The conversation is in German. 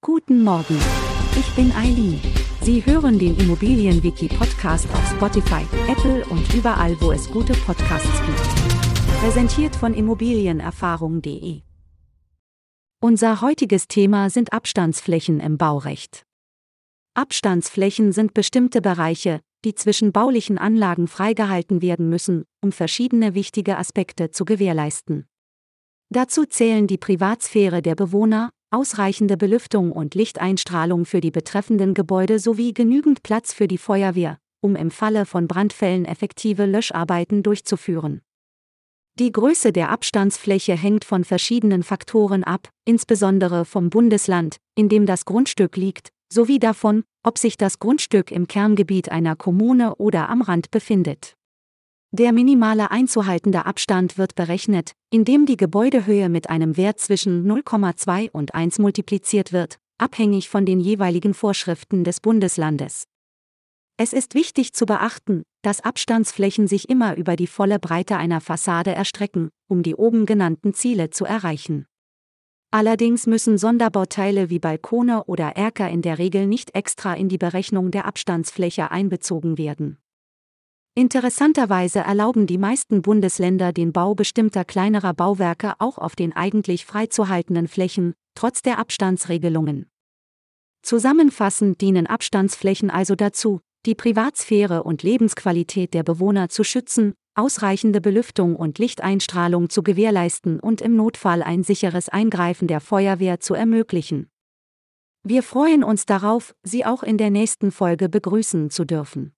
Guten Morgen. Ich bin Eileen. Sie hören den Immobilienwiki-Podcast auf Spotify, Apple und überall, wo es gute Podcasts gibt. Präsentiert von Immobilienerfahrung.de. Unser heutiges Thema sind Abstandsflächen im Baurecht. Abstandsflächen sind bestimmte Bereiche, die zwischen baulichen Anlagen freigehalten werden müssen, um verschiedene wichtige Aspekte zu gewährleisten. Dazu zählen die Privatsphäre der Bewohner, ausreichende Belüftung und Lichteinstrahlung für die betreffenden Gebäude sowie genügend Platz für die Feuerwehr, um im Falle von Brandfällen effektive Löscharbeiten durchzuführen. Die Größe der Abstandsfläche hängt von verschiedenen Faktoren ab, insbesondere vom Bundesland, in dem das Grundstück liegt, sowie davon, ob sich das Grundstück im Kerngebiet einer Kommune oder am Rand befindet. Der minimale einzuhaltende Abstand wird berechnet, indem die Gebäudehöhe mit einem Wert zwischen 0,2 und 1 multipliziert wird, abhängig von den jeweiligen Vorschriften des Bundeslandes. Es ist wichtig zu beachten, dass Abstandsflächen sich immer über die volle Breite einer Fassade erstrecken, um die oben genannten Ziele zu erreichen. Allerdings müssen Sonderbauteile wie Balkone oder Erker in der Regel nicht extra in die Berechnung der Abstandsfläche einbezogen werden. Interessanterweise erlauben die meisten Bundesländer den Bau bestimmter kleinerer Bauwerke auch auf den eigentlich freizuhaltenden Flächen, trotz der Abstandsregelungen. Zusammenfassend dienen Abstandsflächen also dazu, die Privatsphäre und Lebensqualität der Bewohner zu schützen, ausreichende Belüftung und Lichteinstrahlung zu gewährleisten und im Notfall ein sicheres Eingreifen der Feuerwehr zu ermöglichen. Wir freuen uns darauf, Sie auch in der nächsten Folge begrüßen zu dürfen.